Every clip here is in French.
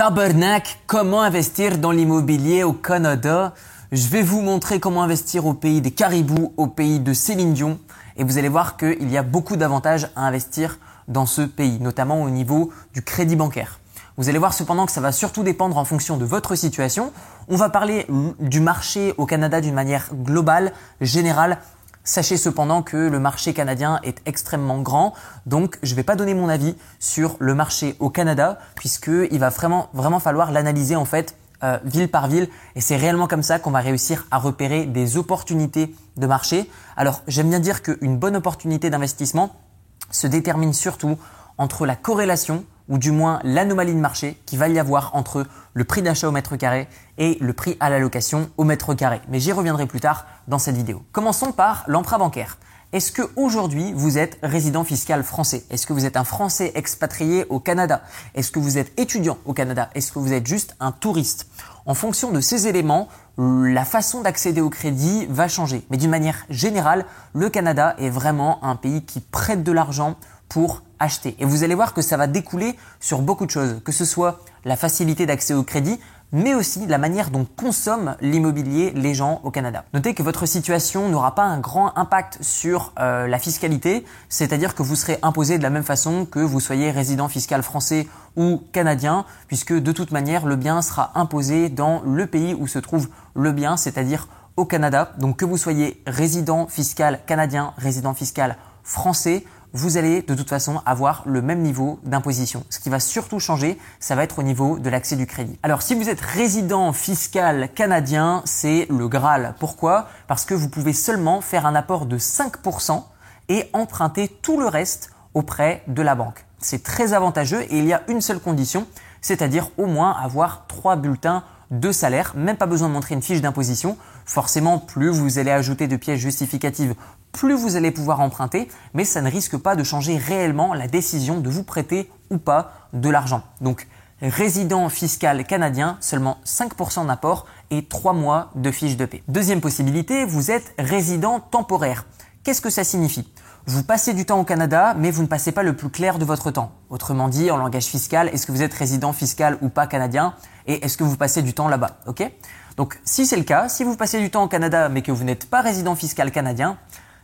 Tabernacle, comment investir dans l'immobilier au Canada? Je vais vous montrer comment investir au pays des caribous, au pays de Céline Dion. Et vous allez voir qu'il y a beaucoup d'avantages à investir dans ce pays, notamment au niveau du crédit bancaire. Vous allez voir cependant que ça va surtout dépendre en fonction de votre situation. On va parler du marché au Canada d'une manière globale, générale, Sachez cependant que le marché canadien est extrêmement grand, donc je ne vais pas donner mon avis sur le marché au Canada, puisqu'il va vraiment, falloir l'analyser en fait euh, ville par ville, et c'est réellement comme ça qu'on va réussir à repérer des opportunités de marché. Alors j'aime bien dire qu'une bonne opportunité d'investissement se détermine surtout entre la corrélation ou du moins l'anomalie de marché qui va y avoir entre le prix d'achat au mètre carré et le prix à la location au mètre carré. Mais j'y reviendrai plus tard dans cette vidéo. Commençons par l'emprunt bancaire. Est-ce que aujourd'hui vous êtes résident fiscal français? Est-ce que vous êtes un Français expatrié au Canada? Est-ce que vous êtes étudiant au Canada? Est-ce que vous êtes juste un touriste? En fonction de ces éléments, la façon d'accéder au crédit va changer. Mais d'une manière générale, le Canada est vraiment un pays qui prête de l'argent pour acheter. Et vous allez voir que ça va découler sur beaucoup de choses, que ce soit la facilité d'accès au crédit, mais aussi la manière dont consomment l'immobilier les gens au Canada. Notez que votre situation n'aura pas un grand impact sur euh, la fiscalité, c'est-à-dire que vous serez imposé de la même façon que vous soyez résident fiscal français ou canadien, puisque de toute manière le bien sera imposé dans le pays où se trouve le bien, c'est-à-dire au Canada. Donc que vous soyez résident fiscal canadien, résident fiscal français, vous allez de toute façon avoir le même niveau d'imposition. Ce qui va surtout changer, ça va être au niveau de l'accès du crédit. Alors si vous êtes résident fiscal canadien, c'est le Graal. Pourquoi? Parce que vous pouvez seulement faire un apport de 5% et emprunter tout le reste auprès de la banque. C'est très avantageux et il y a une seule condition, c'est-à-dire au moins avoir trois bulletins de salaire, même pas besoin de montrer une fiche d'imposition. Forcément, plus vous allez ajouter de pièces justificatives, plus vous allez pouvoir emprunter, mais ça ne risque pas de changer réellement la décision de vous prêter ou pas de l'argent. Donc, résident fiscal canadien, seulement 5% d'apport et 3 mois de fiche de paie. Deuxième possibilité, vous êtes résident temporaire. Qu'est-ce que ça signifie? Vous passez du temps au Canada, mais vous ne passez pas le plus clair de votre temps. Autrement dit, en langage fiscal, est-ce que vous êtes résident fiscal ou pas canadien Et est-ce que vous passez du temps là-bas Ok? Donc, si c'est le cas, si vous passez du temps au Canada, mais que vous n'êtes pas résident fiscal canadien,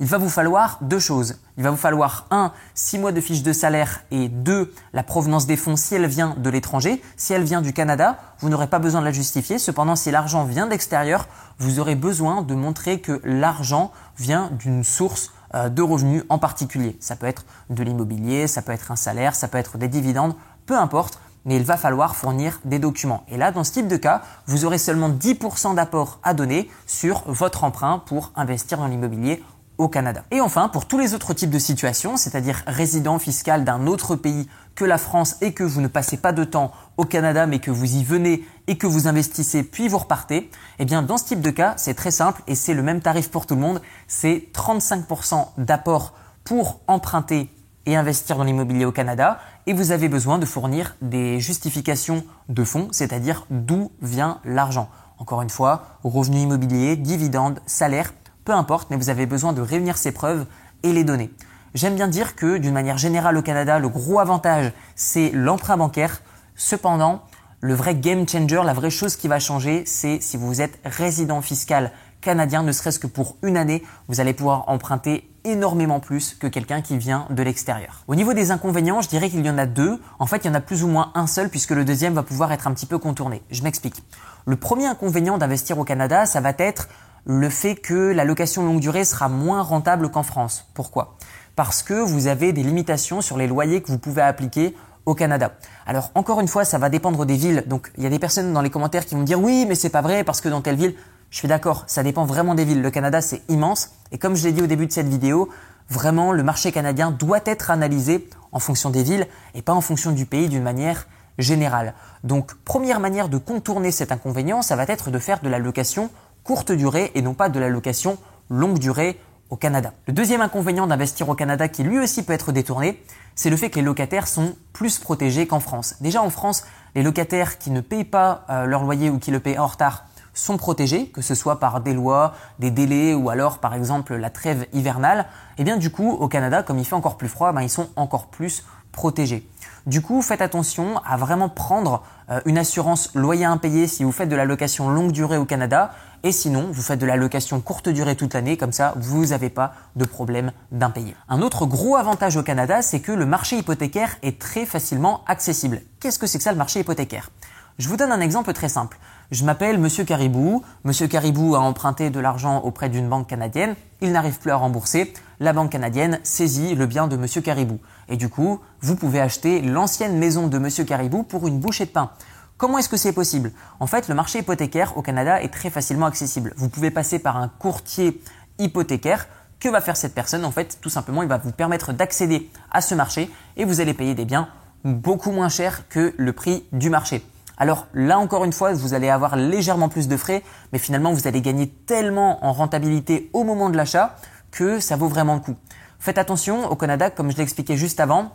il va vous falloir deux choses. Il va vous falloir un, six mois de fiche de salaire et deux, la provenance des fonds si elle vient de l'étranger. Si elle vient du Canada, vous n'aurez pas besoin de la justifier. Cependant, si l'argent vient d'extérieur, vous aurez besoin de montrer que l'argent vient d'une source de revenus en particulier. Ça peut être de l'immobilier, ça peut être un salaire, ça peut être des dividendes, peu importe mais il va falloir fournir des documents. Et là, dans ce type de cas, vous aurez seulement 10% d'apport à donner sur votre emprunt pour investir dans l'immobilier Canada. Et enfin, pour tous les autres types de situations, c'est-à-dire résident fiscal d'un autre pays que la France et que vous ne passez pas de temps au Canada mais que vous y venez et que vous investissez puis vous repartez, eh bien dans ce type de cas, c'est très simple et c'est le même tarif pour tout le monde, c'est 35% d'apport pour emprunter et investir dans l'immobilier au Canada et vous avez besoin de fournir des justifications de fonds, c'est-à-dire d'où vient l'argent. Encore une fois, revenus immobiliers, dividendes, salaires, peu importe, mais vous avez besoin de réunir ces preuves et les donner. J'aime bien dire que d'une manière générale au Canada, le gros avantage, c'est l'emprunt bancaire. Cependant, le vrai game changer, la vraie chose qui va changer, c'est si vous êtes résident fiscal canadien, ne serait-ce que pour une année, vous allez pouvoir emprunter énormément plus que quelqu'un qui vient de l'extérieur. Au niveau des inconvénients, je dirais qu'il y en a deux. En fait, il y en a plus ou moins un seul puisque le deuxième va pouvoir être un petit peu contourné. Je m'explique. Le premier inconvénient d'investir au Canada, ça va être le fait que la location longue durée sera moins rentable qu'en France. Pourquoi? Parce que vous avez des limitations sur les loyers que vous pouvez appliquer au Canada. Alors encore une fois, ça va dépendre des villes. Donc il y a des personnes dans les commentaires qui vont dire oui, mais c'est pas vrai parce que dans telle ville, je suis d'accord, ça dépend vraiment des villes. Le Canada, c'est immense et comme je l'ai dit au début de cette vidéo, vraiment le marché canadien doit être analysé en fonction des villes et pas en fonction du pays d'une manière générale. Donc première manière de contourner cet inconvénient, ça va être de faire de la location courte durée et non pas de la location longue durée au Canada. Le deuxième inconvénient d'investir au Canada qui lui aussi peut être détourné, c'est le fait que les locataires sont plus protégés qu'en France. Déjà en France, les locataires qui ne payent pas euh, leur loyer ou qui le payent en retard sont protégés, que ce soit par des lois, des délais ou alors par exemple la trêve hivernale. Et eh bien du coup au Canada, comme il fait encore plus froid, ben, ils sont encore plus protégé. Du coup, faites attention à vraiment prendre euh, une assurance loyer impayé si vous faites de la location longue durée au Canada et sinon, vous faites de la location courte durée toute l'année, comme ça, vous n'avez pas de problème d'impayé. Un autre gros avantage au Canada, c'est que le marché hypothécaire est très facilement accessible. Qu'est-ce que c'est que ça le marché hypothécaire? Je vous donne un exemple très simple. Je m'appelle Monsieur Caribou. Monsieur Caribou a emprunté de l'argent auprès d'une banque canadienne. Il n'arrive plus à rembourser. La banque canadienne saisit le bien de Monsieur Caribou. Et du coup, vous pouvez acheter l'ancienne maison de Monsieur Caribou pour une bouchée de pain. Comment est-ce que c'est possible? En fait, le marché hypothécaire au Canada est très facilement accessible. Vous pouvez passer par un courtier hypothécaire. Que va faire cette personne? En fait, tout simplement, il va vous permettre d'accéder à ce marché et vous allez payer des biens beaucoup moins chers que le prix du marché. Alors là encore une fois, vous allez avoir légèrement plus de frais, mais finalement vous allez gagner tellement en rentabilité au moment de l'achat que ça vaut vraiment le coup. Faites attention au Canada, comme je l'ai expliqué juste avant,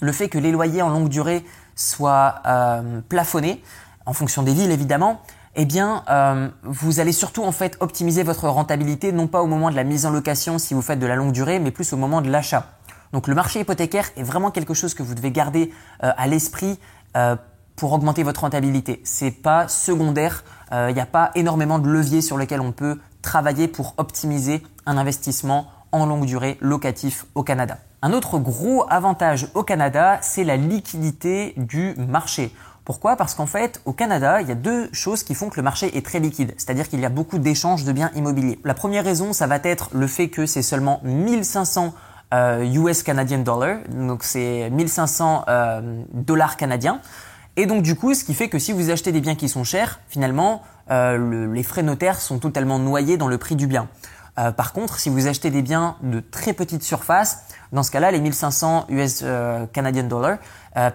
le fait que les loyers en longue durée soient euh, plafonnés, en fonction des villes évidemment, eh bien, euh, vous allez surtout en fait optimiser votre rentabilité, non pas au moment de la mise en location si vous faites de la longue durée, mais plus au moment de l'achat. Donc le marché hypothécaire est vraiment quelque chose que vous devez garder euh, à l'esprit pour augmenter votre rentabilité. C'est pas secondaire. Il n'y a pas énormément de leviers sur lesquels on peut travailler pour optimiser un investissement en longue durée locatif au Canada. Un autre gros avantage au Canada, c'est la liquidité du marché. Pourquoi? Parce qu'en fait, au Canada, il y a deux choses qui font que le marché est très liquide, c'est-à-dire qu'il y a beaucoup d'échanges de biens immobiliers. La première raison, ça va être le fait que c'est seulement 1500 euh, US Canadian Dollar, donc c'est 1500 euh, dollars canadiens. Et donc du coup, ce qui fait que si vous achetez des biens qui sont chers, finalement, euh, les frais notaires sont totalement noyés dans le prix du bien. Euh, par contre, si vous achetez des biens de très petite surface, dans ce cas-là, les 1500 US euh, Canadian dollars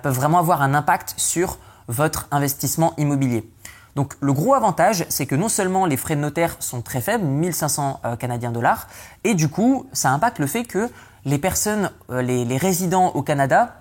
peuvent vraiment avoir un impact sur votre investissement immobilier. Donc le gros avantage, c'est que non seulement les frais de notaire sont très faibles, 1500 Canadiens dollars, et du coup, ça impacte le fait que les personnes, les résidents au Canada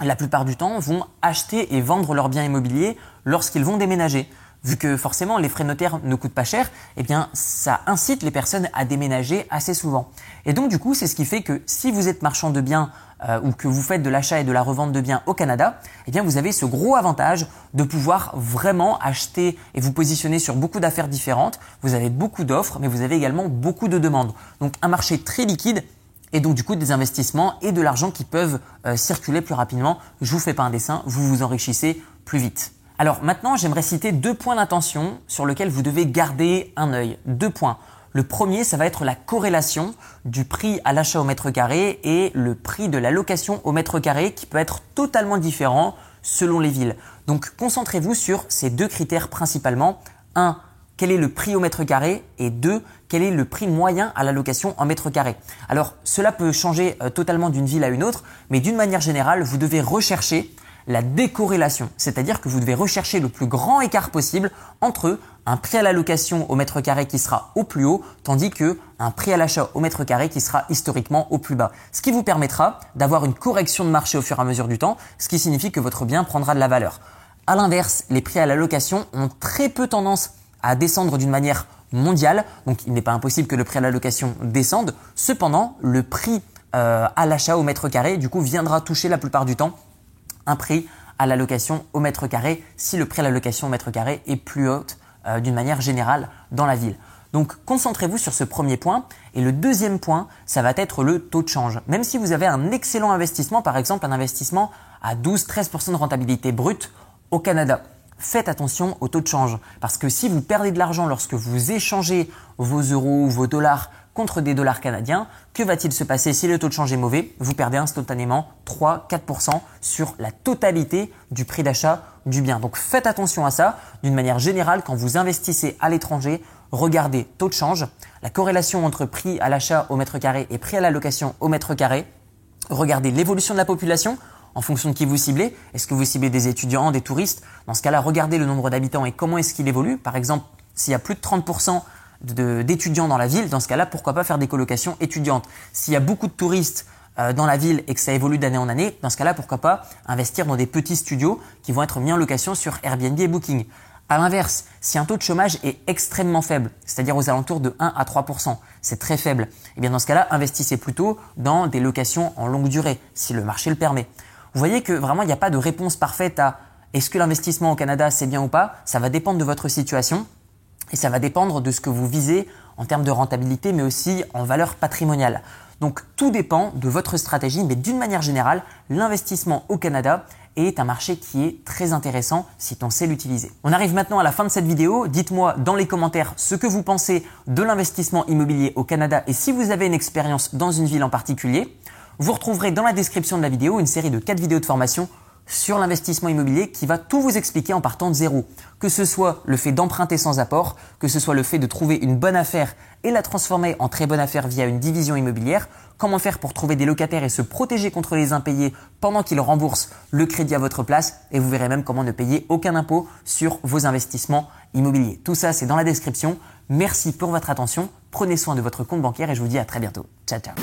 la plupart du temps, vont acheter et vendre leurs biens immobiliers lorsqu'ils vont déménager. Vu que forcément les frais notaires ne coûtent pas cher, eh bien ça incite les personnes à déménager assez souvent. Et donc du coup, c'est ce qui fait que si vous êtes marchand de biens euh, ou que vous faites de l'achat et de la revente de biens au Canada, eh bien vous avez ce gros avantage de pouvoir vraiment acheter et vous positionner sur beaucoup d'affaires différentes. Vous avez beaucoup d'offres, mais vous avez également beaucoup de demandes. Donc un marché très liquide et donc du coup des investissements et de l'argent qui peuvent euh, circuler plus rapidement. Je vous fais pas un dessin, vous vous enrichissez plus vite. Alors maintenant, j'aimerais citer deux points d'attention sur lesquels vous devez garder un œil. Deux points. Le premier, ça va être la corrélation du prix à l'achat au mètre carré et le prix de la location au mètre carré qui peut être totalement différent selon les villes. Donc concentrez-vous sur ces deux critères principalement. Un, quel est le prix au mètre carré et deux, quel est le prix moyen à la location en mètre carré. Alors cela peut changer euh, totalement d'une ville à une autre, mais d'une manière générale, vous devez rechercher la décorrélation, c'est-à-dire que vous devez rechercher le plus grand écart possible entre un prix à la location au mètre carré qui sera au plus haut, tandis que un prix à l'achat au mètre carré qui sera historiquement au plus bas. Ce qui vous permettra d'avoir une correction de marché au fur et à mesure du temps, ce qui signifie que votre bien prendra de la valeur. À l'inverse, les prix à la location ont très peu tendance à descendre d'une manière mondiale. Donc il n'est pas impossible que le prix à la location descende. Cependant, le prix euh, à l'achat au mètre carré, du coup, viendra toucher la plupart du temps un prix à la location au mètre carré si le prix à la location au mètre carré est plus haut euh, d'une manière générale dans la ville. Donc concentrez-vous sur ce premier point. Et le deuxième point, ça va être le taux de change. Même si vous avez un excellent investissement, par exemple un investissement à 12-13% de rentabilité brute au Canada, faites attention au taux de change. Parce que si vous perdez de l'argent lorsque vous échangez vos euros ou vos dollars contre des dollars canadiens, que va-t-il se passer si le taux de change est mauvais? Vous perdez instantanément 3-4% sur la totalité du prix d'achat du bien. Donc faites attention à ça. D'une manière générale, quand vous investissez à l'étranger, regardez taux de change, la corrélation entre prix à l'achat au mètre carré et prix à la location au mètre carré. Regardez l'évolution de la population en fonction de qui vous ciblez. Est-ce que vous ciblez des étudiants, des touristes? Dans ce cas-là, regardez le nombre d'habitants et comment est-ce qu'il évolue. Par exemple, s'il y a plus de 30% d'étudiants dans la ville, dans ce cas-là, pourquoi pas faire des colocations étudiantes S'il y a beaucoup de touristes euh, dans la ville et que ça évolue d'année en année, dans ce cas-là, pourquoi pas investir dans des petits studios qui vont être mis en location sur Airbnb et Booking. À l'inverse, si un taux de chômage est extrêmement faible, c'est-à-dire aux alentours de 1 à 3% c'est très faible, et eh bien dans ce cas-là, investissez plutôt dans des locations en longue durée, si le marché le permet. Vous voyez que vraiment, il n'y a pas de réponse parfaite à est-ce que l'investissement au Canada c'est bien ou pas? Ça va dépendre de votre situation et ça va dépendre de ce que vous visez en termes de rentabilité mais aussi en valeur patrimoniale. Donc tout dépend de votre stratégie mais d'une manière générale, l'investissement au Canada est un marché qui est très intéressant si on sait l'utiliser. On arrive maintenant à la fin de cette vidéo. Dites-moi dans les commentaires ce que vous pensez de l'investissement immobilier au Canada et si vous avez une expérience dans une ville en particulier. Vous retrouverez dans la description de la vidéo une série de 4 vidéos de formation sur l'investissement immobilier qui va tout vous expliquer en partant de zéro. Que ce soit le fait d'emprunter sans apport, que ce soit le fait de trouver une bonne affaire et la transformer en très bonne affaire via une division immobilière, comment faire pour trouver des locataires et se protéger contre les impayés pendant qu'ils remboursent le crédit à votre place et vous verrez même comment ne payer aucun impôt sur vos investissements immobiliers. Tout ça c'est dans la description. Merci pour votre attention, prenez soin de votre compte bancaire et je vous dis à très bientôt. Ciao ciao